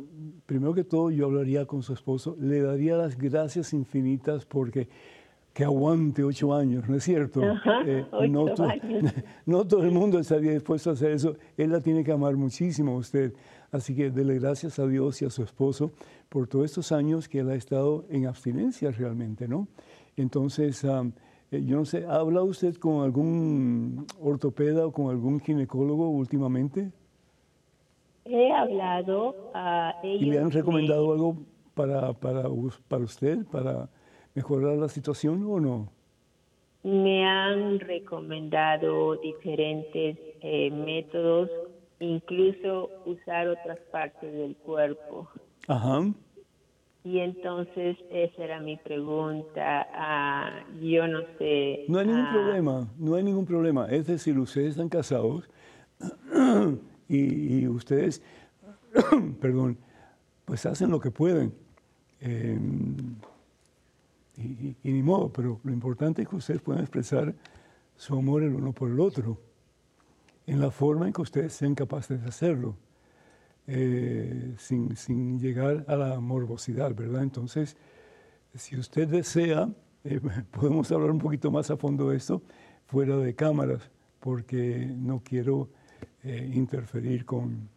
primero que todo, yo hablaría con su esposo, le daría las gracias infinitas porque que aguante ocho años, ¿no es cierto? Eh, no, no, todo el mundo estaría dispuesto a hacer eso. Él la tiene que amar muchísimo a usted. Así que dele gracias a Dios y a su esposo por todos estos años que él ha estado en abstinencia realmente, ¿no? Entonces, eh, yo no sé, ¿ha hablado usted con algún ortopeda o con algún ginecólogo últimamente? He hablado a ellos. ¿Y le han recomendado algo para, para, para usted, para mejorar la situación o no? Me han recomendado diferentes eh, métodos, incluso usar otras partes del cuerpo. Ajá. Y entonces esa era mi pregunta. Ah, yo no sé. No hay ningún ah, problema, no hay ningún problema. Es decir, ustedes están casados, y, ustedes, perdón, pues hacen lo que pueden. Em, y, ni modo, pero lo importante es que ustedes puedan expresar su amor el uno por el otro, en la forma en que ustedes sean capaces de hacerlo, eh, sin, sin, llegar a la morbosidad, ¿verdad? Entonces, si usted desea, eh, podemos hablar un poquito más a fondo de esto fuera de cámaras, porque no quiero eh, interferir con,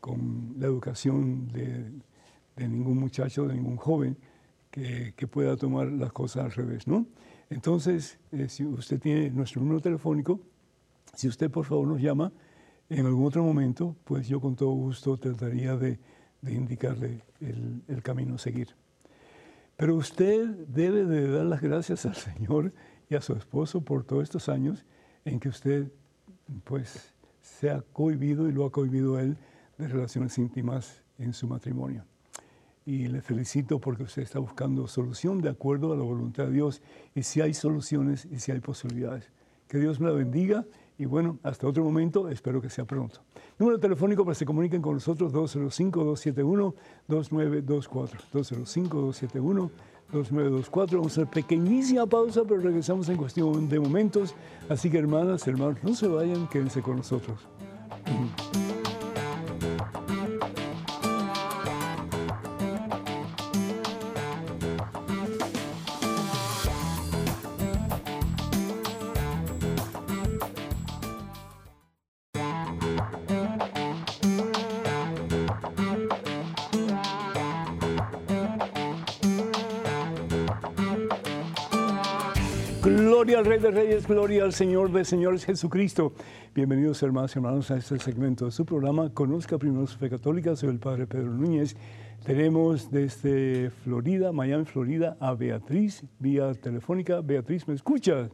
con, la educación de, de, ningún muchacho, de ningún joven que, que, pueda tomar las cosas al revés, ¿no? Entonces, eh, si usted tiene nuestro número telefónico, si usted por favor nos llama en algún otro momento, pues yo con todo gusto trataría de, de indicarle el, el camino a seguir. Pero usted debe de dar las gracias al Señor y a su esposo por todos estos años en que usted pues se ha cohibido y lo ha cohibido él de relaciones íntimas en su matrimonio. Y le felicito porque usted está buscando solución de acuerdo a la voluntad de Dios y si hay soluciones y si hay posibilidades. Que Dios me la bendiga y bueno, hasta otro momento, espero que sea pronto. Número telefónico para que se comuniquen con nosotros 205-271-2924. 205-271-2924. 2924. Vamos a hacer pequeñísima pausa, pero regresamos en cuestión de momentos. Así que hermanas, hermanos, no se vayan, quédense con nosotros. Gloria al Rey de Reyes, gloria al Señor de Señores Jesucristo. Bienvenidos hermanos y hermanos a este segmento de su programa. Conozca primero su fe católica, soy el Padre Pedro Núñez. Tenemos desde Florida, Miami, Florida, a Beatriz, vía telefónica. Beatriz, ¿me escucha?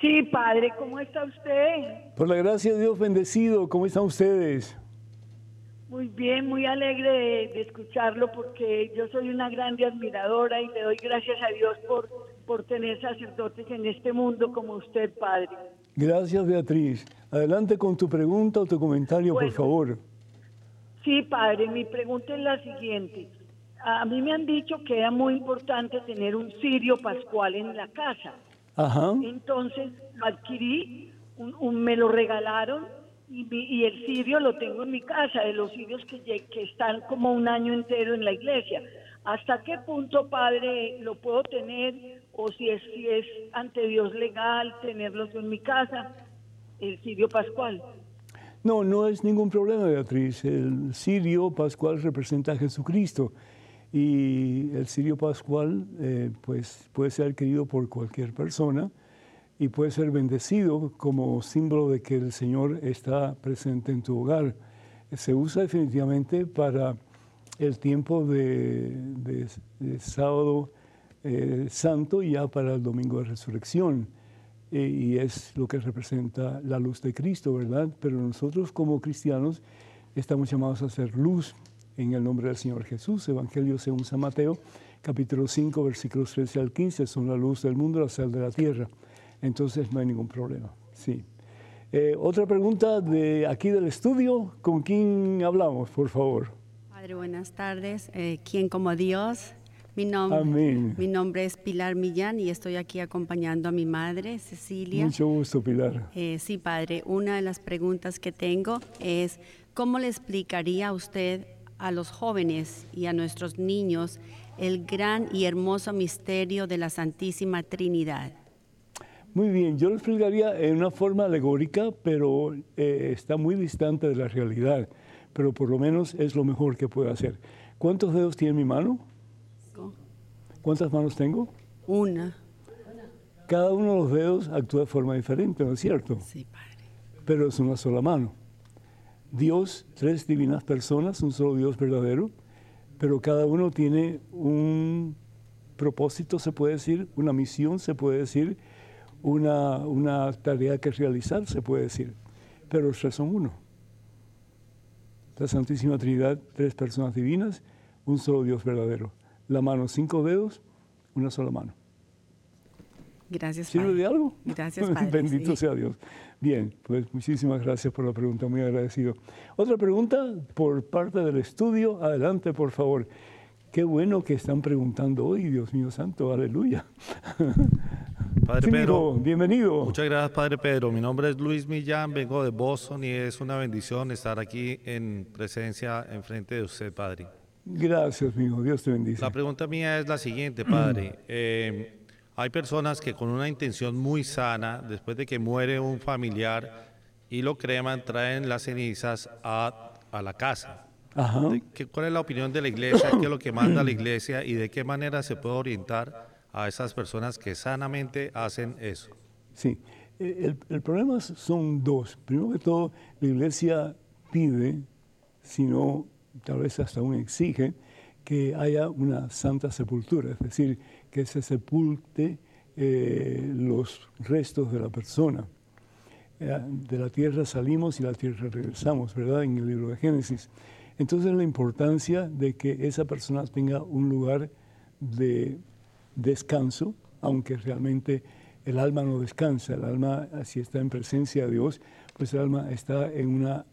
Sí, Padre, ¿cómo está usted? Por la gracia de Dios bendecido, ¿cómo están ustedes? Muy bien, muy alegre de, de escucharlo porque yo soy una grande admiradora y le doy gracias a Dios por por tener sacerdotes en este mundo como usted, Padre. Gracias, Beatriz. Adelante con tu pregunta o tu comentario, por favor. Sí, Padre, mi pregunta es la siguiente. A mí me han dicho que era muy importante tener un cirio pascual en la casa. Ajá. Entonces adquirí, me lo regalaron y, y, el cirio lo tengo en mi casa, de los cirios que, que están como un año entero en la iglesia. ¿Hasta qué punto, Padre, lo puedo tener o si es, si es ante Dios legal tenerlos en mi casa, el sirio pascual. No, no es ningún problema, Beatriz. El sirio pascual representa a Jesucristo y el sirio pascual eh, pues, puede ser adquirido por cualquier persona y puede ser bendecido como símbolo de que el Señor está presente en tu hogar. Se usa definitivamente para el tiempo de, de sábado eh, santo ya para el domingo de resurrección. Eh, y es lo que representa la luz de Cristo, ¿verdad? Pero nosotros como cristianos estamos llamados a ser luz en el nombre del Señor Jesús. Evangelio según San Mateo, capítulo 5, versículos 13 al 15, son la luz del mundo, la sal de la tierra. Entonces no hay ningún problema. Sí. Eh, otra pregunta de aquí del estudio, ¿con quién hablamos, por favor? Padre, buenas tardes. ¿Quién como Dios? Mi nombre, mi nombre es Pilar Millán y estoy aquí acompañando a mi madre, Cecilia. Mucho gusto, Pilar. Eh, sí, padre. Una de las preguntas que tengo es, ¿cómo le explicaría a usted a los jóvenes y a nuestros niños el gran y hermoso misterio de la Santísima Trinidad? Muy bien, yo lo explicaría en una forma alegórica, pero eh, está muy distante de la realidad, pero por lo menos es lo mejor que puedo hacer. ¿Cuántos dedos tiene mi mano? ¿Cuántas manos tengo? Una. Cada uno de los dedos actúa de forma diferente, ¿no es cierto? Sí, Padre. Pero es una sola mano. Dios, tres divinas personas, un solo Dios verdadero, pero cada uno tiene un propósito, se puede decir, una misión, se puede decir, una, una tarea que realizar, se puede decir. Pero los tres son uno. La Santísima Trinidad, tres personas divinas, un solo Dios verdadero la mano, cinco dedos, una sola mano. Gracias, ¿Sirve de algo? Gracias, Padre. Bendito sea Dios. Bien, pues muchísimas gracias por la pregunta, muy agradecido. Otra pregunta por parte del estudio. Adelante, por favor. Qué bueno que están preguntando hoy, Dios mío santo, aleluya. Padre Pedro, bienvenido. Muchas gracias, Padre Pedro. Mi nombre es Luis Millán, vengo de Boston y es una bendición estar aquí en presencia, en frente de usted, Padre. Gracias, amigo. Dios te bendice. La pregunta mía es la siguiente, Padre. Eh, hay personas que con una intención muy sana, después de que muere un familiar y lo creman, traen las cenizas a, a la casa. ¿Qué, ¿Cuál es la opinión de la iglesia? ¿Qué es lo que manda la iglesia? ¿Y de qué manera se puede orientar a esas personas que sanamente hacen eso? Sí, el, el problema son dos. Primero que todo, la iglesia pide, si no, tal vez hasta aún exige, que haya una santa sepultura, es decir, que se sepulte eh, los restos de la persona. Eh, de la tierra salimos y la tierra regresamos, ¿verdad? En el libro de Génesis. Entonces la importancia de que esa persona tenga un lugar de descanso, aunque realmente el alma no descansa, el alma si está en presencia de Dios, pues el alma está en una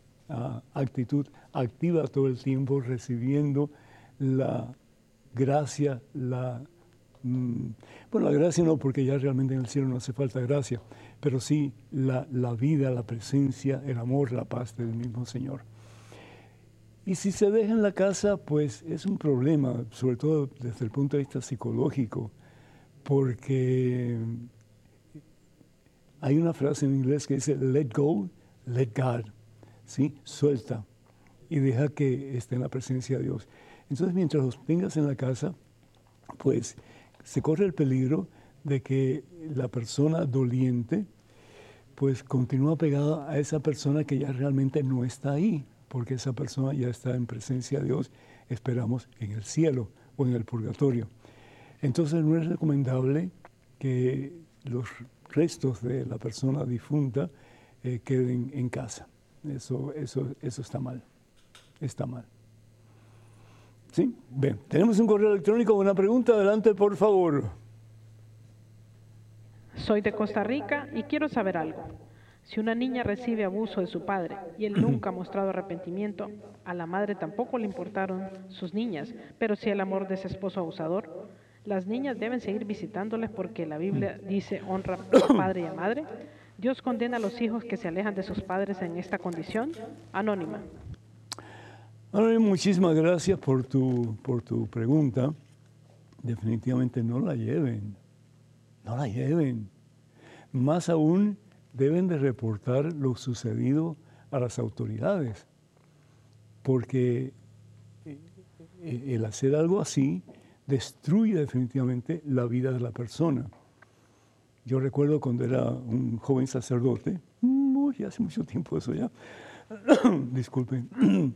actitud activa todo el tiempo, recibiendo la gracia, la Mm, bueno, la gracia no, porque ya realmente en el cielo no hace falta gracia, pero sí la, la vida, la presencia, el amor, la paz del mismo Señor. Y si se deja en la casa, pues es un problema, sobre todo desde el punto de vista psicológico, porque hay una frase en inglés que dice, let go, let God, ¿sí? Suelta y deja que esté en la presencia de Dios. Entonces, mientras los tengas en la casa, pues se corre el peligro de que la persona doliente pues continúa pegada a esa persona que ya realmente no está ahí, porque esa persona ya está en presencia de Dios, esperamos, en el cielo o en el purgatorio. Entonces no es recomendable que los restos de la persona difunta eh, queden en casa. Eso, eso, eso está mal. Está mal. Sí, bien. Tenemos un correo electrónico una pregunta. Adelante, por favor. Soy de Costa Rica y quiero saber algo. Si una niña recibe abuso de su padre y él nunca ha mostrado arrepentimiento, a la madre tampoco le importaron sus niñas, pero sí el amor de ese esposo abusador, las niñas deben seguir visitándoles porque la Biblia dice honra a padre y a madre. Dios condena a los hijos que se alejan de sus padres en esta condición. Anónima muchísimas gracias por tu, por tu pregunta. Definitivamente no la lleven, no la lleven. Más aún, deben de reportar lo sucedido a las autoridades, porque eh, eh, el hacer algo así destruye definitivamente la vida de la persona. Yo recuerdo cuando era un joven sacerdote, hace mucho tiempo eso ya, disculpen,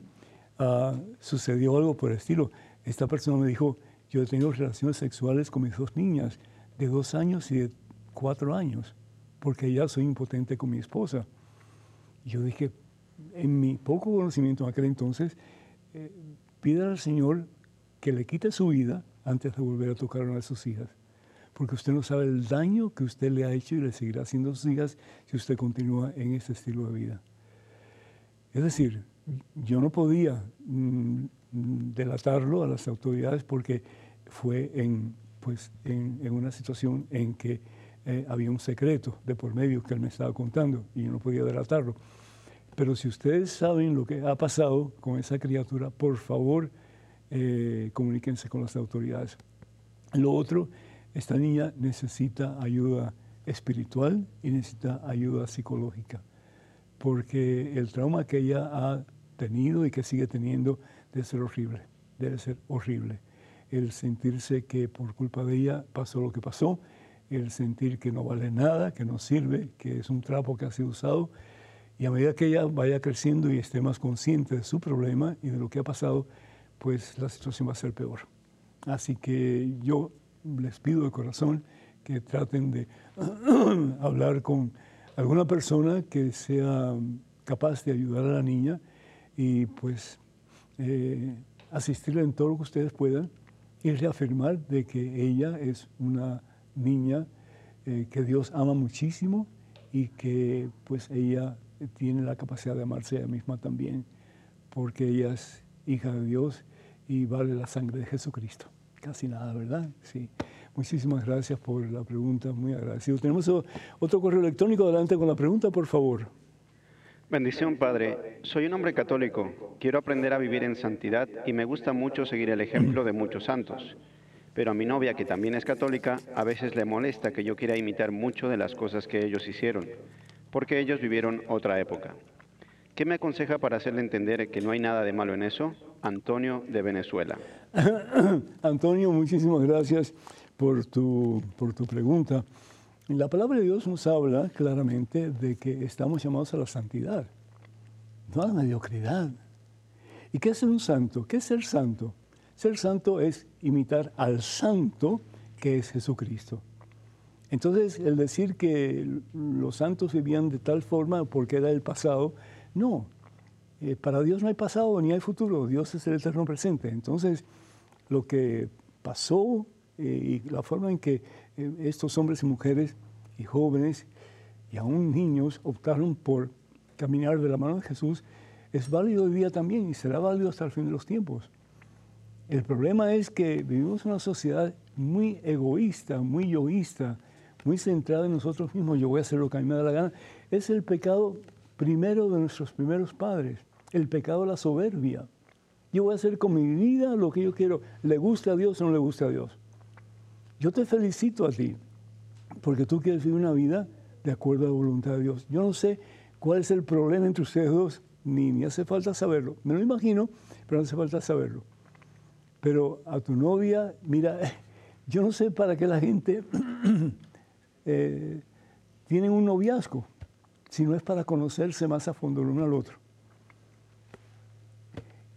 Ah, sucedió algo por el estilo. Esta persona me dijo, yo he tenido relaciones sexuales con mis dos niñas de dos años y de cuatro años, porque ya soy impotente con mi esposa. Yo dije, en mi poco conocimiento en aquel entonces, eh, pida al Señor que le quite su vida antes de volver a tocar una de sus hijas. Porque usted no sabe el daño que usted le ha hecho y le seguirá haciendo sus hijas si usted continúa en ese estilo de vida. Es decir, yo no podía mm, delatarlo a las autoridades porque fue en, pues, en, una situación en que eh, había un secreto de por medio que él me estaba contando y yo no podía delatarlo. Pero si ustedes saben lo que ha pasado con esa criatura, por favor, eh, comuníquense con las autoridades. Lo otro, esta niña necesita ayuda espiritual y necesita ayuda psicológica, porque el trauma que ella ha tenido y que sigue teniendo debe ser horrible, debe ser horrible. El sentirse que por culpa de ella pasó lo que pasó, el sentir que no vale nada, que no sirve, que es un trapo que ha sido usado. Y a medida que ella vaya creciendo y esté más consciente de su problema y de lo que ha pasado, pues la situación va a ser peor. Así que yo les pido de corazón que traten de hablar con alguna persona que sea capaz de ayudar a la niña y pues eh, asistirle en todo lo que ustedes puedan y reafirmar de que ella es una niña eh, que Dios ama muchísimo y que pues ella tiene la capacidad de amarse a ella misma también, porque ella es hija de Dios y vale la sangre de Jesucristo. Casi nada, ¿verdad? Sí. Muchísimas gracias por la pregunta, muy agradecido. Tenemos otro correo electrónico, adelante con la pregunta, por favor. Bendición, Padre. Soy un hombre católico. Quiero aprender a vivir en santidad y me gusta mucho seguir el ejemplo de muchos santos. Pero a mi novia, que también es católica, a veces le molesta que yo quiera imitar mucho de las cosas que ellos hicieron, porque ellos vivieron otra época. ¿Qué me aconseja para hacerle entender que no hay nada de malo en eso? Antonio de Venezuela. Antonio, muchísimas gracias por tu, por tu pregunta. La palabra de Dios nos habla claramente de que estamos llamados a la santidad, no a la mediocridad. ¿Y qué es un santo? ¿Qué es ser santo? Ser santo es imitar al santo que es Jesucristo. Entonces, el decir que los santos vivían de tal forma porque era el pasado, no. Eh, para Dios no hay pasado ni hay futuro, Dios es el eterno presente. Entonces, lo que pasó eh, y la forma en que eh, estos hombres y mujeres y jóvenes y aún niños optaron por caminar de la mano de Jesús es válido hoy día también y será válido hasta el fin de los tiempos. El problema es que vivimos en una sociedad muy egoísta, muy yoísta, muy centrada en nosotros mismos. Yo voy a hacer lo que a mí me da la gana. Es el pecado primero de nuestros primeros padres, el pecado de la soberbia. Yo voy a hacer con mi vida lo que yo quiero, le gusta a Dios o no le gusta a Dios. Yo te felicito a ti, porque tú quieres vivir una vida de acuerdo a la voluntad de Dios. Yo no sé cuál es el problema entre ustedes dos, ni, ni hace falta saberlo. Me lo imagino, pero no hace falta saberlo. Pero a tu novia, mira, yo no sé para qué la gente eh, tiene un noviazgo, si no es para conocerse más a fondo el uno al otro.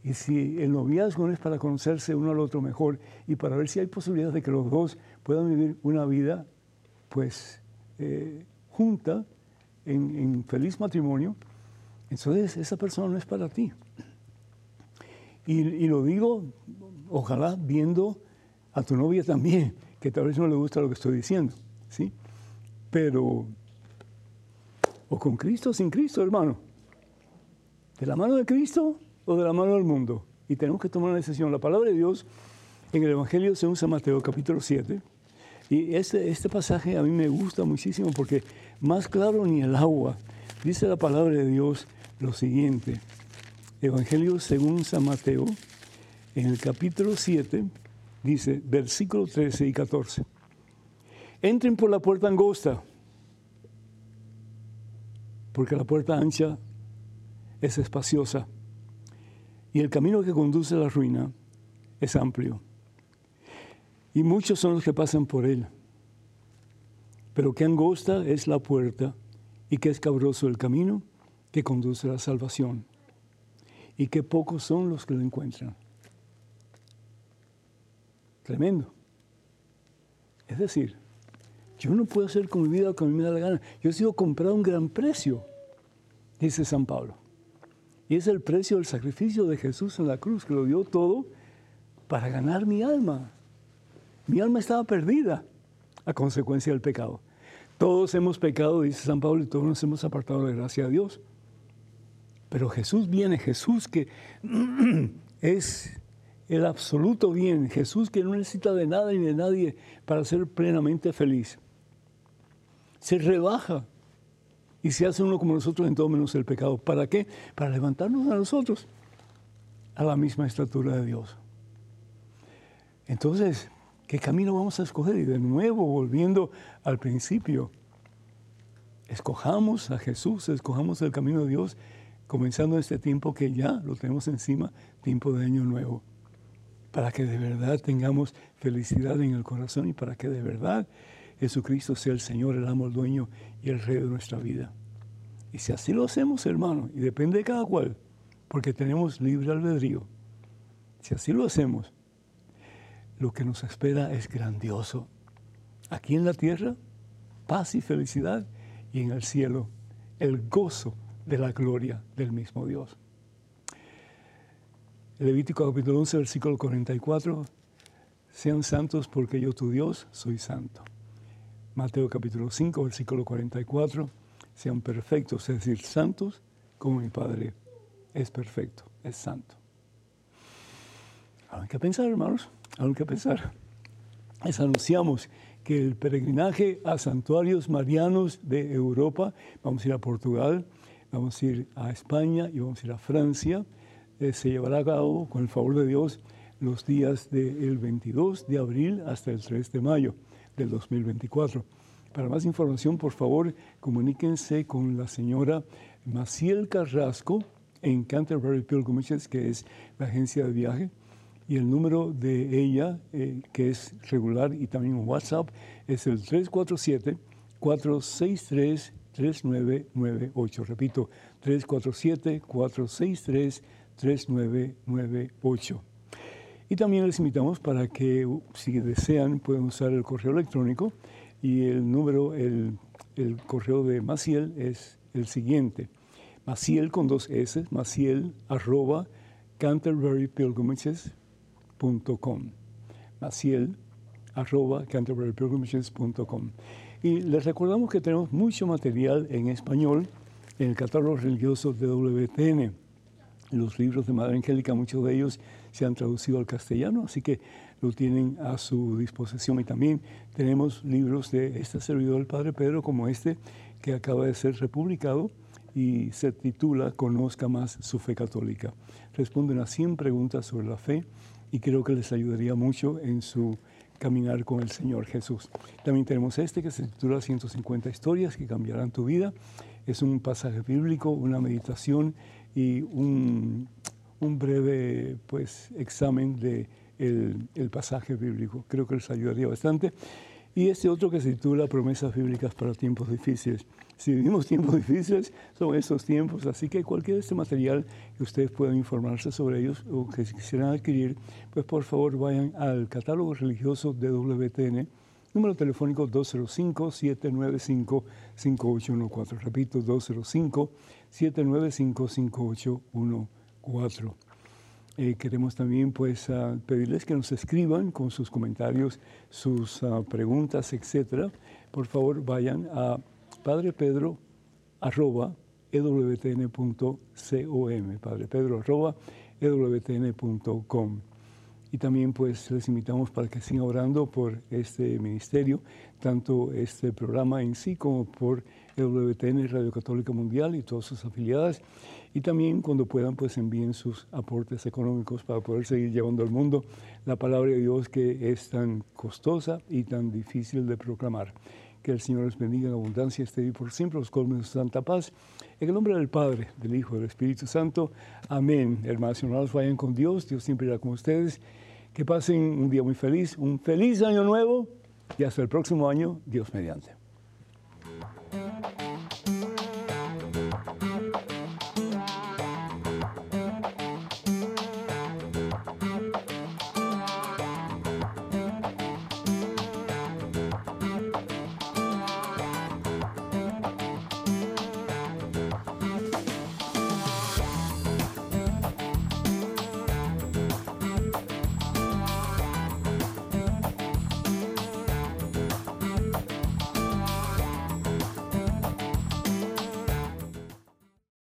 Y si el noviazgo no es para conocerse uno al otro mejor y para ver si hay posibilidades de que los dos puedan vivir una vida, pues, eh, junta, en, en feliz matrimonio, entonces esa persona no es para ti. Y, lo digo, ojalá viendo a tu novia también, que tal vez no le gusta lo que estoy diciendo, ¿sí? Pero, o con Cristo o sin Cristo, hermano. ¿De la mano de Cristo o de la mano del mundo? Y tenemos que tomar una decisión. La palabra de Dios en el Evangelio según San Mateo, capítulo 7, y este, este pasaje a mí me gusta muchísimo porque más claro ni el agua, dice la palabra de Dios lo siguiente. Evangelio según San Mateo, en el capítulo 7, dice, versículo 13 y 14. Entren por la puerta angosta, porque la puerta ancha es espaciosa y el camino que conduce a la ruina es amplio. Y muchos son los que pasan por él. Pero qué angosta es la puerta y qué escabroso el camino que conduce a la salvación y que pocos son los que lo encuentran. Tremendo. Es decir, yo no puedo hacer con mi vida lo que a me da la gana. Yo he sido comprado a un gran precio, dice San Pablo. Y es el precio del sacrificio de Jesús en la cruz, que lo dio todo para ganar mi alma. Mi alma estaba perdida a consecuencia del pecado. Todos hemos pecado, dice San Pablo, y todos nos hemos apartado de la gracia de Dios. Pero Jesús viene, Jesús que es el absoluto bien, Jesús que no necesita de nada ni de nadie para ser plenamente feliz. Se rebaja y se hace uno como nosotros en todo menos el pecado. ¿Para qué? Para levantarnos a nosotros a la misma estatura de Dios. Entonces, ¿qué camino vamos a escoger? Y de nuevo, volviendo al principio, escojamos a Jesús, escojamos el camino de Dios comenzando este tiempo que ya lo tenemos encima, tiempo de año nuevo, para que de verdad tengamos felicidad en el corazón y para que de verdad Jesucristo sea el Señor, el amo, el dueño y el rey de nuestra vida. Y si así lo hacemos, hermano, y depende de cada cual, porque tenemos libre albedrío, si así lo hacemos, lo que nos espera es grandioso. Aquí en la tierra, paz y felicidad, y en el cielo, el gozo de la gloria del mismo Dios. Levítico capítulo 11, versículo 44, sean santos porque yo tu Dios soy santo. Mateo capítulo 5, versículo 44, sean perfectos, es decir, santos, como mi Padre es perfecto, es santo. Hay que pensar, hermanos, hay que pensar. Les anunciamos que el peregrinaje a santuarios marianos de Europa, vamos a ir a Portugal, vamos a ir a España y vamos a ir a Francia, eh, se llevará a cabo, con el favor de Dios, los días del 22 de abril hasta el 3 de mayo del 2024. Para más información, por favor, comuníquense con la señora Maciel Carrasco en Canterbury Pilgrimages, que es la agencia de viaje y el número de ella, eh, que es regular y también WhatsApp, es el 347-463-3998. Repito, 347-463-3998. Y también les invitamos para que, si desean, pueden usar el correo electrónico y el número, el, el correo de Maciel es el siguiente. Maciel con dos S, maciel arroba Pilgrimages maciel arroba canterburypilgrimages.com. Y les recordamos que tenemos mucho material en español en el catálogo religioso de WTN. Los libros de Madre Angélica, muchos de ellos se han traducido al castellano, así que lo tienen a su disposición. Y también tenemos libros de este servidor, el Padre Pedro, como este, que acaba de ser republicado y se titula Conozca más su fe católica. Responden a 100 preguntas sobre la fe y creo que les ayudaría mucho en su caminar con el Señor Jesús. También tenemos este que se titula 150 historias que cambiarán tu vida. Es un pasaje bíblico, una meditación y un, un breve pues, examen de el, pasaje bíblico. Creo que les ayudaría bastante. Y este otro que se titula Promesas bíblicas para tiempos difíciles si vivimos tiempos difíciles, son esos tiempos. Así que cualquier este material que ustedes puedan informarse sobre ellos o que quisieran adquirir, pues por favor vayan al catálogo religioso de WTN, número telefónico 205-795-5814. Repito, 205-795-5814. Eh, queremos también pues pedirles que nos escriban con sus comentarios, sus ah, preguntas, etcétera. Por favor, vayan a Padre Pedro arroba ewtn.com, Padre Pedro arroba ewtn.com. Y también pues les invitamos para que sigan orando por este ministerio, tanto este programa en sí como por EWTN, Radio Católica Mundial y todas sus afiliadas. Y también cuando puedan pues envíen sus aportes económicos para poder seguir llevando al mundo la palabra de Dios que es tan costosa y tan difícil de proclamar. Que el Señor les bendiga en abundancia este día por siempre, los colmen de santa paz. En el nombre del Padre, del Hijo y del Espíritu Santo. Amén. Hermanos y hermanos, vayan con Dios. Dios siempre irá con ustedes. Que pasen un día muy feliz, un feliz año nuevo y hasta el próximo año, Dios mediante. Mm-hmm.